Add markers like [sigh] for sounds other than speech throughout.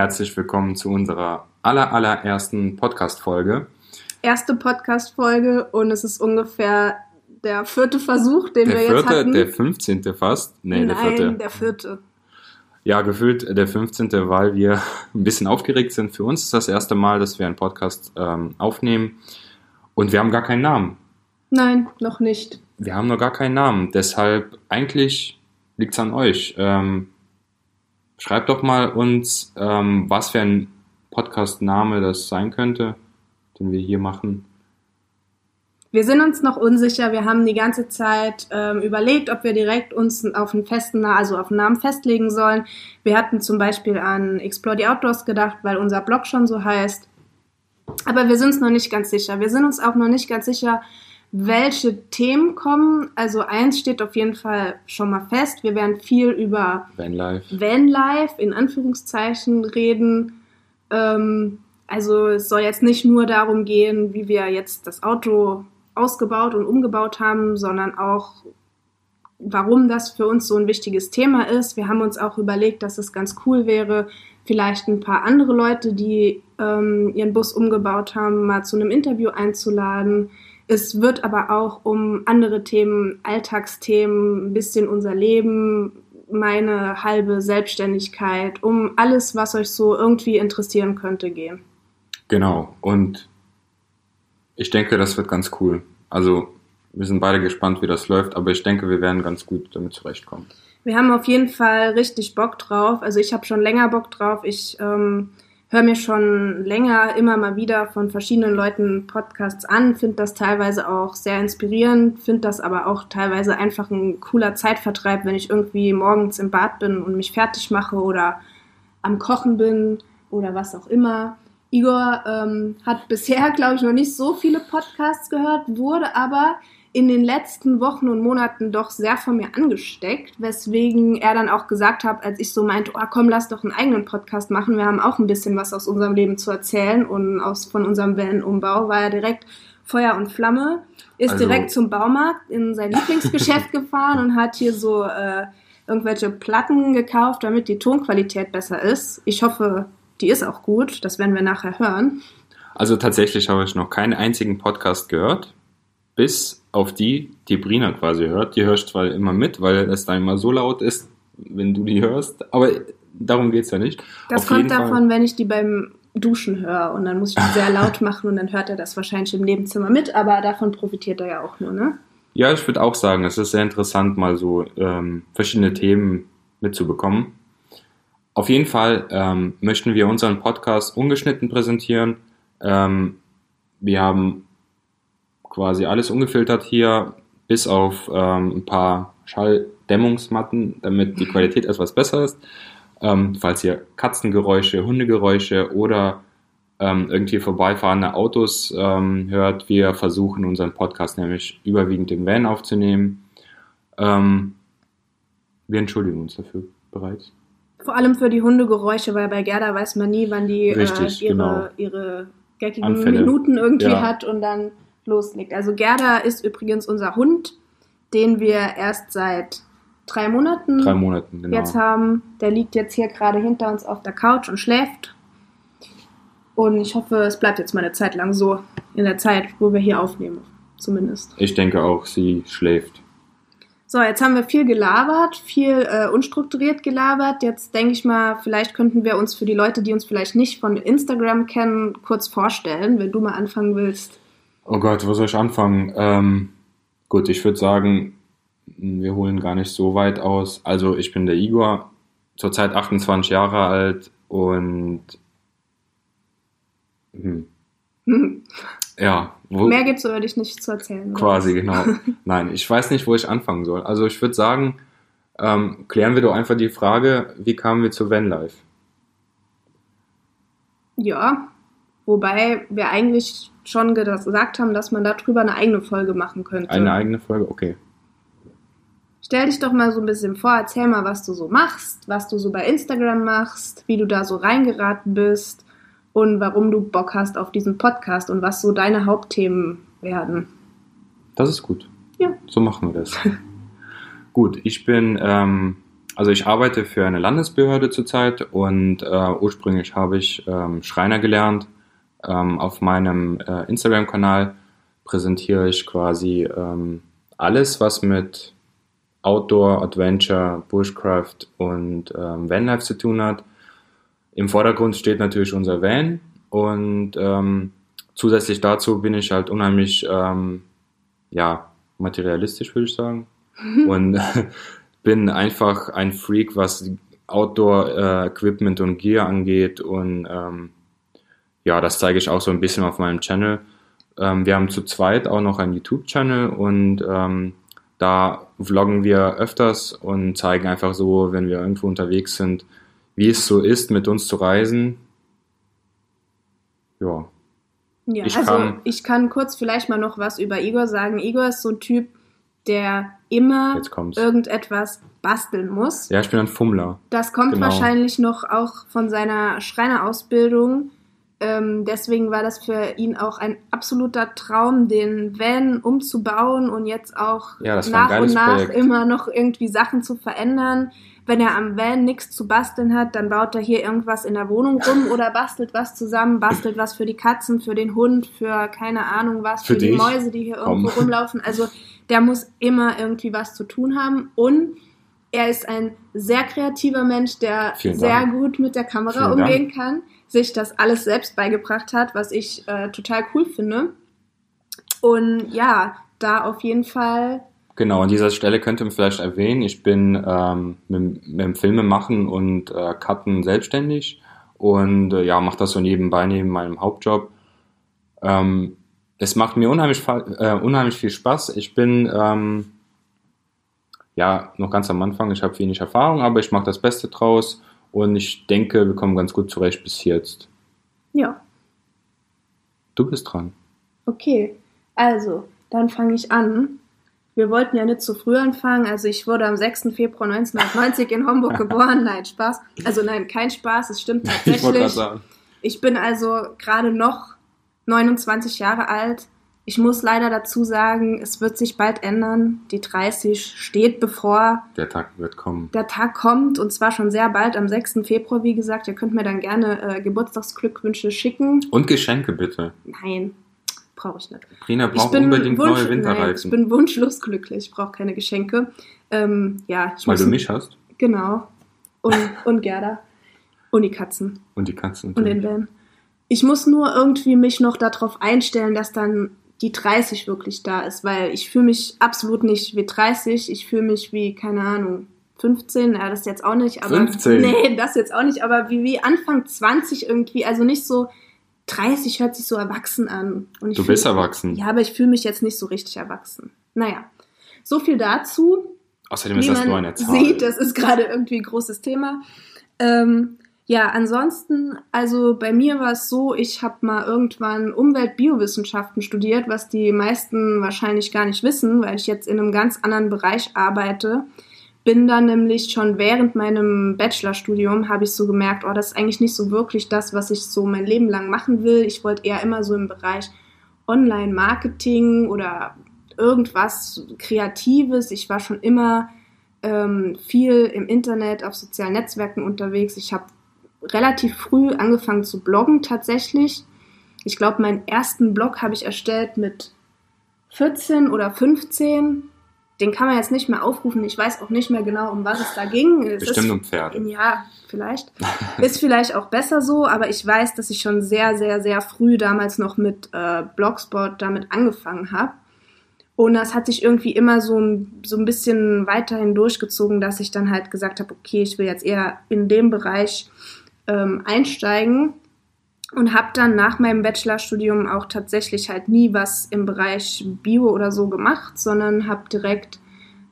herzlich willkommen zu unserer aller, allerersten Podcast-Folge. Erste Podcast-Folge und es ist ungefähr der vierte Versuch, den der wir vierte, jetzt hatten. Der 15. fast. Nee, Nein, der vierte. der vierte. Ja, gefühlt der 15., weil wir [laughs] ein bisschen aufgeregt sind. Für uns ist das erste Mal, dass wir einen Podcast ähm, aufnehmen und wir haben gar keinen Namen. Nein, noch nicht. Wir haben noch gar keinen Namen. Deshalb, eigentlich liegt es an euch. Ähm, schreibt doch mal uns, ähm, was für ein Podcast-Name das sein könnte, den wir hier machen. Wir sind uns noch unsicher. Wir haben die ganze Zeit ähm, überlegt, ob wir direkt uns auf einen festen, also auf einen Namen festlegen sollen. Wir hatten zum Beispiel an Explore the Outdoors gedacht, weil unser Blog schon so heißt. Aber wir sind uns noch nicht ganz sicher. Wir sind uns auch noch nicht ganz sicher, welche Themen kommen. Also eins steht auf jeden Fall schon mal fest. Wir werden viel über Vanlife. Vanlife in Anführungszeichen reden. Ähm, also es soll jetzt nicht nur darum gehen, wie wir jetzt das Auto ausgebaut und umgebaut haben, sondern auch, warum das für uns so ein wichtiges Thema ist. Wir haben uns auch überlegt, dass es ganz cool wäre, vielleicht ein paar andere Leute, die ähm, ihren Bus umgebaut haben, mal zu einem Interview einzuladen. Es wird aber auch um andere Themen, Alltagsthemen, ein bisschen unser Leben, meine halbe Selbstständigkeit, um alles, was euch so irgendwie interessieren könnte, gehen. Genau. Und ich denke, das wird ganz cool. Also, wir sind beide gespannt, wie das läuft, aber ich denke, wir werden ganz gut damit zurechtkommen. Wir haben auf jeden Fall richtig Bock drauf. Also ich habe schon länger Bock drauf. Ich ähm, höre mir schon länger immer mal wieder von verschiedenen Leuten Podcasts an, finde das teilweise auch sehr inspirierend, finde das aber auch teilweise einfach ein cooler Zeitvertreib, wenn ich irgendwie morgens im Bad bin und mich fertig mache oder am Kochen bin oder was auch immer. Igor ähm, hat bisher, [laughs] glaube ich, noch nicht so viele Podcasts gehört, wurde aber in den letzten Wochen und Monaten doch sehr von mir angesteckt, weswegen er dann auch gesagt hat, als ich so meinte, oh komm, lass doch einen eigenen Podcast machen, wir haben auch ein bisschen was aus unserem Leben zu erzählen und aus, von unserem Van-Umbau, war er direkt Feuer und Flamme, ist Also- direkt zum Baumarkt in sein Lieblingsgeschäft [laughs] gefahren und hat hier so äh, irgendwelche Platten gekauft, damit die Tonqualität besser ist. Ich hoffe, die ist auch gut, das werden wir nachher hören. Also tatsächlich habe ich noch keinen einzigen Podcast gehört, bis auf die, die Brina quasi hört. Die hörst zwar immer mit, weil es da immer so laut ist, wenn du die hörst, aber darum geht's ja nicht. Das Auf kommt jeden Fall- davon, wenn ich die beim Duschen höre und dann muss ich die sehr [laughs] laut machen und dann hört er das wahrscheinlich im Nebenzimmer mit, aber davon profitiert er ja auch nur, ne? Ja, ich würde auch sagen, es ist sehr interessant, mal so ähm, verschiedene Themen mitzubekommen. Auf jeden Fall ähm, möchten wir unseren Podcast ungeschnitten präsentieren. Ähm, wir haben quasi alles ungefiltert hier, bis auf ähm, ein paar Schalldämmungsmatten, damit die Qualität etwas besser ist. Ähm, falls ihr Katzengeräusche, Hundegeräusche oder ähm, irgendwie vorbeifahrende Autos ähm, hört. Wir versuchen unseren Podcast nämlich überwiegend im Van aufzunehmen. Ähm, wir entschuldigen uns dafür bereits. Vor allem für die Hundegeräusche, weil bei Gerda weiß man nie, wann die Richtig, äh, ihre, genau. ihre geckigen Anfälle. Minuten irgendwie Ja. hat und dann loslegt. Also Gerda ist übrigens unser Hund, den wir erst seit drei Monaten Drei Monaten, genau. jetzt haben. Der liegt jetzt hier gerade hinter uns auf der Couch und schläft. Und ich hoffe, es bleibt jetzt mal eine Zeit lang so, in der Zeit, wo wir hier aufnehmen, zumindest. Ich denke auch, sie schläft. So, jetzt haben wir viel gelabert, viel äh, unstrukturiert gelabert. Jetzt denke ich mal, vielleicht könnten wir uns für die Leute, die uns vielleicht nicht von Instagram kennen, kurz vorstellen, wenn du mal anfangen willst. Oh Gott, wo soll ich anfangen? Ähm, gut, ich würde sagen, wir holen gar nicht so weit aus. Also ich bin der Igor, zurzeit 28 Jahre alt und hm, [laughs] ja, wo, Mehr gibt's über dich nicht zu erzählen. quasi [laughs] genau. Nein, ich weiß nicht, wo ich anfangen soll. Also ich würde sagen, ähm, klären wir doch einfach die Frage, wie kamen wir zu Vanlife? Ja, wobei wir eigentlich schon ge- gesagt haben, dass man darüber eine eigene Folge machen könnte. Eine eigene Folge? Okay. Stell dich doch mal so ein bisschen vor, erzähl mal, was du so machst, was du so bei Instagram machst, wie du da so reingeraten bist und warum du Bock hast auf diesen Podcast und was so deine Hauptthemen werden. Das ist gut. Ja. So machen wir das. [laughs] gut, ich bin ähm, Also ich arbeite für eine Landesbehörde zurzeit und äh, ursprünglich habe ich ähm, Schreiner gelernt. Ähm, auf meinem äh, Instagram-Kanal präsentiere ich quasi ähm, alles, was mit Outdoor, Adventure, Bushcraft und ähm, Vanlife zu tun hat. Im Vordergrund steht natürlich unser Van und ähm, zusätzlich dazu bin ich halt unheimlich ähm, ja, materialistisch, würde ich sagen. [laughs] und [laughs] bin einfach ein Freak, was Outdoor-Equipment äh, und Gear angeht. Und ähm, ja, das zeige ich auch so ein bisschen auf meinem Channel. Ähm, wir haben zu zweit auch noch einen YouTube-Channel und ähm, da vloggen wir öfters und zeigen einfach so, wenn wir irgendwo unterwegs sind, wie es so ist, mit uns zu reisen. Ja. Ja, ich also kann, ich kann kurz vielleicht mal noch was über Igor sagen. Igor ist so ein Typ, der immer irgendetwas basteln muss. Ja, ich bin ein Fummler. Das kommt genau. wahrscheinlich noch auch von seiner Schreinerausbildung. Ähm, deswegen war das für ihn auch ein absoluter Traum, den Van umzubauen und jetzt auch ja, nach und nach Projekt. immer noch irgendwie Sachen zu verändern. Wenn er am Van nichts zu basteln hat, dann baut er hier irgendwas in der Wohnung rum oder bastelt was zusammen, bastelt was für die Katzen, für den Hund, für keine Ahnung was, für, für die Mäuse, die hier irgendwo Komm. rumlaufen. Also der muss immer irgendwie was zu tun haben und er ist ein sehr kreativer Mensch, der sehr gut mit der Kamera Vielen umgehen Dank. kann sich das alles selbst beigebracht hat, was ich äh, total cool finde. Und ja, da auf jeden Fall. Genau, an dieser Stelle könnte man vielleicht erwähnen, ich bin ähm, mit, mit dem Filmemachen und äh, Cutten selbstständig und äh, ja, mache das so nebenbei neben meinem Hauptjob. Ähm, es macht mir unheimlich, äh, unheimlich viel Spaß. Ich bin ähm, ja noch ganz am Anfang, ich habe wenig Erfahrung, aber ich mache das Beste draus und ich denke, wir kommen ganz gut zurecht bis jetzt. Ja. Du bist dran. Okay, also, dann fange ich an. Wir wollten ja nicht zu früh anfangen. Also ich wurde am 6. Februar 1990 in Homburg [laughs] geboren. Nein, Spaß. Also nein, kein Spaß. Es stimmt [laughs] tatsächlich. Ich, ich bin also gerade noch 29 Jahre alt. Ich muss leider dazu sagen, es wird sich bald ändern. Die 30 steht bevor. Der Tag wird kommen. Der Tag kommt und zwar schon sehr bald, am 6. Februar, wie gesagt. Ihr könnt mir dann gerne äh, Geburtstagsglückwünsche schicken. Und Geschenke bitte. Nein, brauche ich nicht. Prina braucht unbedingt Wunsch, neue Winterreifen. Nein, ich bin wunschlos glücklich, ich brauche keine Geschenke. Ähm, ja, Weil muss, du mich hast? Genau. Und, und Gerda. Und die Katzen. Und die Katzen. Und den Van. Ich muss nur irgendwie mich noch darauf einstellen, dass dann die 30 wirklich da ist, weil ich fühle mich absolut nicht wie 30, ich fühle mich wie, keine Ahnung, 15, ja, das jetzt auch nicht, aber 15. nee, das jetzt auch nicht, aber wie, wie Anfang 20 irgendwie, also nicht so 30 hört sich so erwachsen an. Und du bist erwachsen. Ja, aber ich fühle mich jetzt nicht so richtig erwachsen. Naja, so viel dazu. Außerdem ist das nur eine Zahl. Sieht, das ist gerade irgendwie ein großes Thema. Ähm, ja, ansonsten, also bei mir war es so, ich habe mal irgendwann Umweltbiowissenschaften studiert, was die meisten wahrscheinlich gar nicht wissen, weil ich jetzt in einem ganz anderen Bereich arbeite. Bin dann nämlich schon während meinem Bachelorstudium habe ich so gemerkt, oh, das ist eigentlich nicht so wirklich das, was ich so mein Leben lang machen will. Ich wollte eher immer so im Bereich Online-Marketing oder irgendwas Kreatives. Ich war schon immer ähm, viel im Internet, auf sozialen Netzwerken unterwegs. Ich habe relativ früh angefangen zu bloggen tatsächlich. Ich glaube, meinen ersten Blog habe ich erstellt mit 14 oder 15. Den kann man jetzt nicht mehr aufrufen. Ich weiß auch nicht mehr genau, um was es da ging. Es Bestimmt ist, um Pferde. Ja, vielleicht. [laughs] ist vielleicht auch besser so, aber ich weiß, dass ich schon sehr, sehr, sehr früh damals noch mit äh, Blogspot damit angefangen habe. Und das hat sich irgendwie immer so, so ein bisschen weiterhin durchgezogen, dass ich dann halt gesagt habe, okay, ich will jetzt eher in dem Bereich ähm, einsteigen und habe dann nach meinem Bachelorstudium auch tatsächlich halt nie was im Bereich Bio oder so gemacht, sondern habe direkt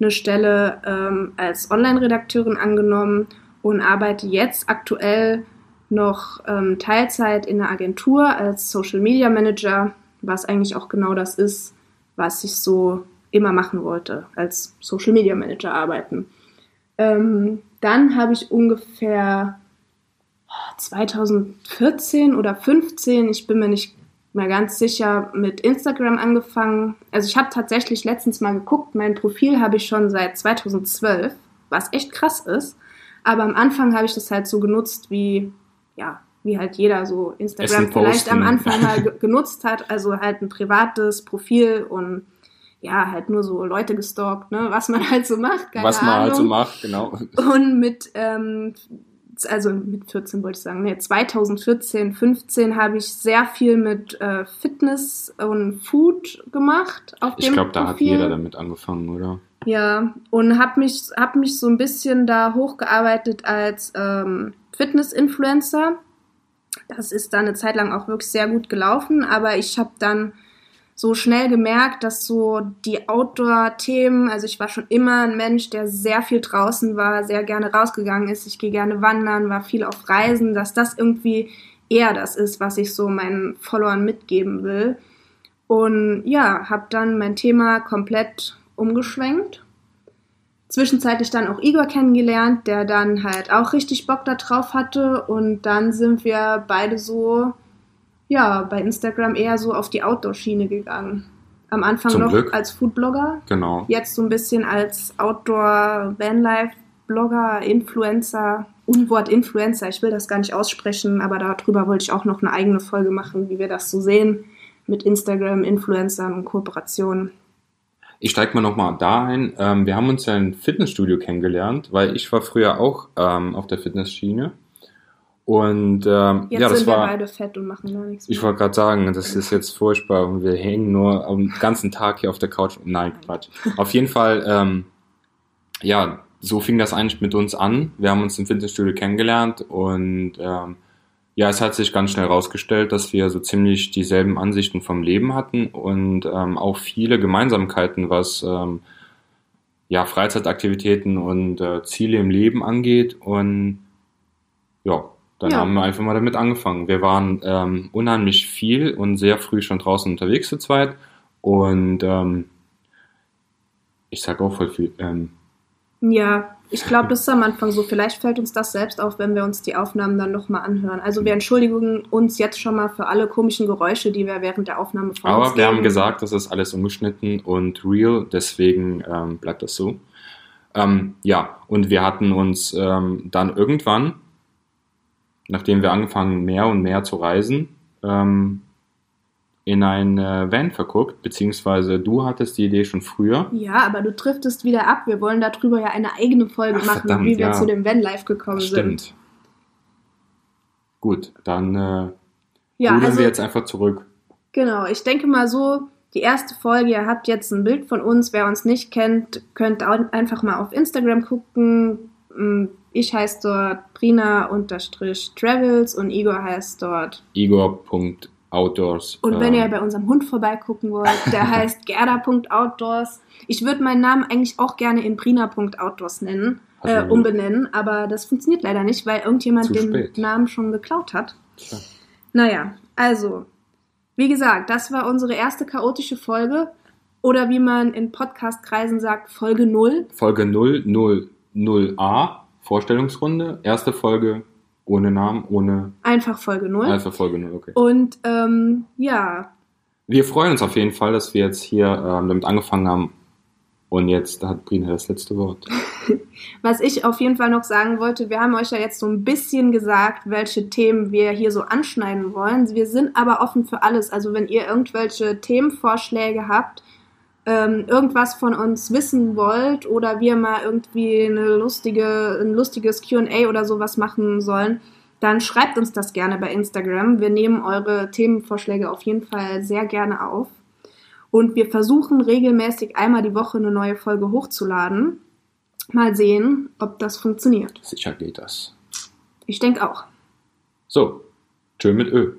eine Stelle ähm, als Online-Redakteurin angenommen und arbeite jetzt aktuell noch ähm, Teilzeit in der Agentur als Social Media Manager, was eigentlich auch genau das ist, was ich so immer machen wollte, als Social Media Manager arbeiten. Ähm, dann habe ich ungefähr 2014 oder 15, ich bin mir nicht mehr ganz sicher, mit Instagram angefangen. Also ich habe tatsächlich letztens mal geguckt, mein Profil habe ich schon seit 2012. was echt krass ist. Aber am Anfang habe ich das halt so genutzt, wie, ja, wie halt jeder so Instagram vielleicht am. Anfang mal [laughs] ge- genutzt hat. Also halt ein privates Profil und ja, halt nur so Leute gestalkt, ne, was man halt so macht. Keine Was man Ahnung. halt so macht, genau. Und mit, ähm, also mit 14 wollte ich sagen, nee, 2014, 15 habe ich sehr viel mit äh, Fitness und Food gemacht. Auf Ich glaube, da hat jeder damit angefangen, oder? Ja, und habe mich, hab mich so ein bisschen da hochgearbeitet als ähm, Fitness-Influencer. Das ist dann eine Zeit lang auch wirklich sehr gut gelaufen, aber ich habe dann so schnell gemerkt, dass so die Outdoor-Themen, also ich war schon immer ein Mensch, der sehr viel draußen war, sehr gerne rausgegangen ist, ich gehe gerne wandern, war viel auf Reisen, dass das irgendwie eher das ist, was ich so meinen Followern mitgeben will. Und ja, habe dann mein Thema komplett umgeschwenkt. Zwischenzeitlich dann auch Igor kennengelernt, der dann halt auch richtig Bock da drauf hatte. Und dann sind wir beide so, ja, bei Instagram eher so auf die Outdoor-Schiene gegangen. Am Anfang Zum noch Glück. als Foodblogger, Genau. jetzt so ein bisschen als Outdoor-Vanlife-Blogger, Influencer, Unwort Influencer. Ich will das gar nicht aussprechen, aber darüber wollte ich auch noch eine eigene Folge machen, wie wir das so sehen mit Instagram, Influencern und Kooperationen. Ich steige mal nochmal da ein. Ähm, wir haben uns ja im Fitnessstudio kennengelernt, weil ich war früher auch ähm, auf der Fitnessschiene. Und ähm, Jetzt ja, das sind wir war. beide fett und machen gar nichts Ich mehr. wollte gerade sagen, das ist jetzt furchtbar und wir hängen nur den ganzen Tag hier auf der Couch. Nein, Quatsch. Auf jeden Fall, ähm, ja, so fing das eigentlich mit uns an. Wir haben uns im Fitnessstudio kennengelernt und ähm, ja, es hat sich ganz schnell herausgestellt, dass wir so ziemlich dieselben Ansichten vom Leben hatten und ähm, auch viele Gemeinsamkeiten, was ähm, ja, Freizeitaktivitäten und äh, Ziele im Leben angeht. Und ja, dann Ja. haben wir einfach mal damit angefangen. Wir waren ähm, unheimlich viel und sehr früh schon draußen unterwegs zu zweit. Und ähm, ich sag auch voll viel. Ähm, Ja, ich glaube, das ist am Anfang so. Vielleicht fällt uns das selbst auf, wenn wir uns die Aufnahmen dann nochmal anhören. Also wir entschuldigen uns jetzt schon mal für alle komischen Geräusche, die wir während der Aufnahme von uns aber wir haben gesagt, das ist alles ungeschnitten und real, deswegen ähm, bleibt das so. Ähm, ja, und wir hatten uns ähm, dann irgendwann, nachdem wir angefangen mehr und mehr zu reisen, ähm, in ein äh, Van verguckt, beziehungsweise du hattest die Idee schon früher. Ja, aber du driftest wieder ab. Wir wollen darüber ja eine eigene Folge Ach, machen, verdammt, wie wir ja. zu dem Vanlife gekommen sind. Stimmt. Gut, dann äh, Ja, also wir jetzt einfach zurück. genau. Ich denke mal so, die erste Folge, ihr habt jetzt ein Bild von uns. Wer uns nicht kennt, könnt einfach mal auf Instagram gucken. Ich heiße dort Brina-Travels und Igor heißt dort Igor.outdoors. Und wenn ähm, ihr bei unserem Hund vorbeigucken wollt, der [laughs] heißt gerda.outdoors. Ich würde meinen Namen eigentlich auch gerne in brina.outdoors nennen, äh, umbenennen, aber das funktioniert leider nicht, weil irgendjemand den spät. Namen schon geklaut hat. Tja. Naja, also, wie gesagt, das war unsere erste chaotische Folge. Oder wie man in Podcast-Kreisen sagt, Folge 0. Folge 000a, Vorstellungsrunde. Erste Folge ohne Namen, ohne. Einfach Folge 0. Also Folge 0, okay. Und ähm, ja, Wir freuen uns auf jeden Fall, dass wir jetzt hier ähm, damit angefangen haben. Und jetzt hat Brina das letzte Wort. [laughs] Was ich auf jeden Fall noch sagen wollte, wir haben euch ja jetzt so ein bisschen gesagt, welche Themen wir hier so anschneiden wollen. Wir sind aber offen für alles. Also wenn ihr irgendwelche Themenvorschläge habt, ähm, irgendwas von uns wissen wollt oder wir mal irgendwie eine lustige, ein lustiges QA oder sowas machen sollen, dann schreibt uns das gerne bei Instagram. Wir nehmen eure Themenvorschläge auf jeden Fall sehr gerne auf. Und wir versuchen regelmäßig einmal die Woche eine neue Folge hochzuladen. Mal sehen, ob das funktioniert. Sicher geht das. Ich denke auch. So, tschö mit Ö.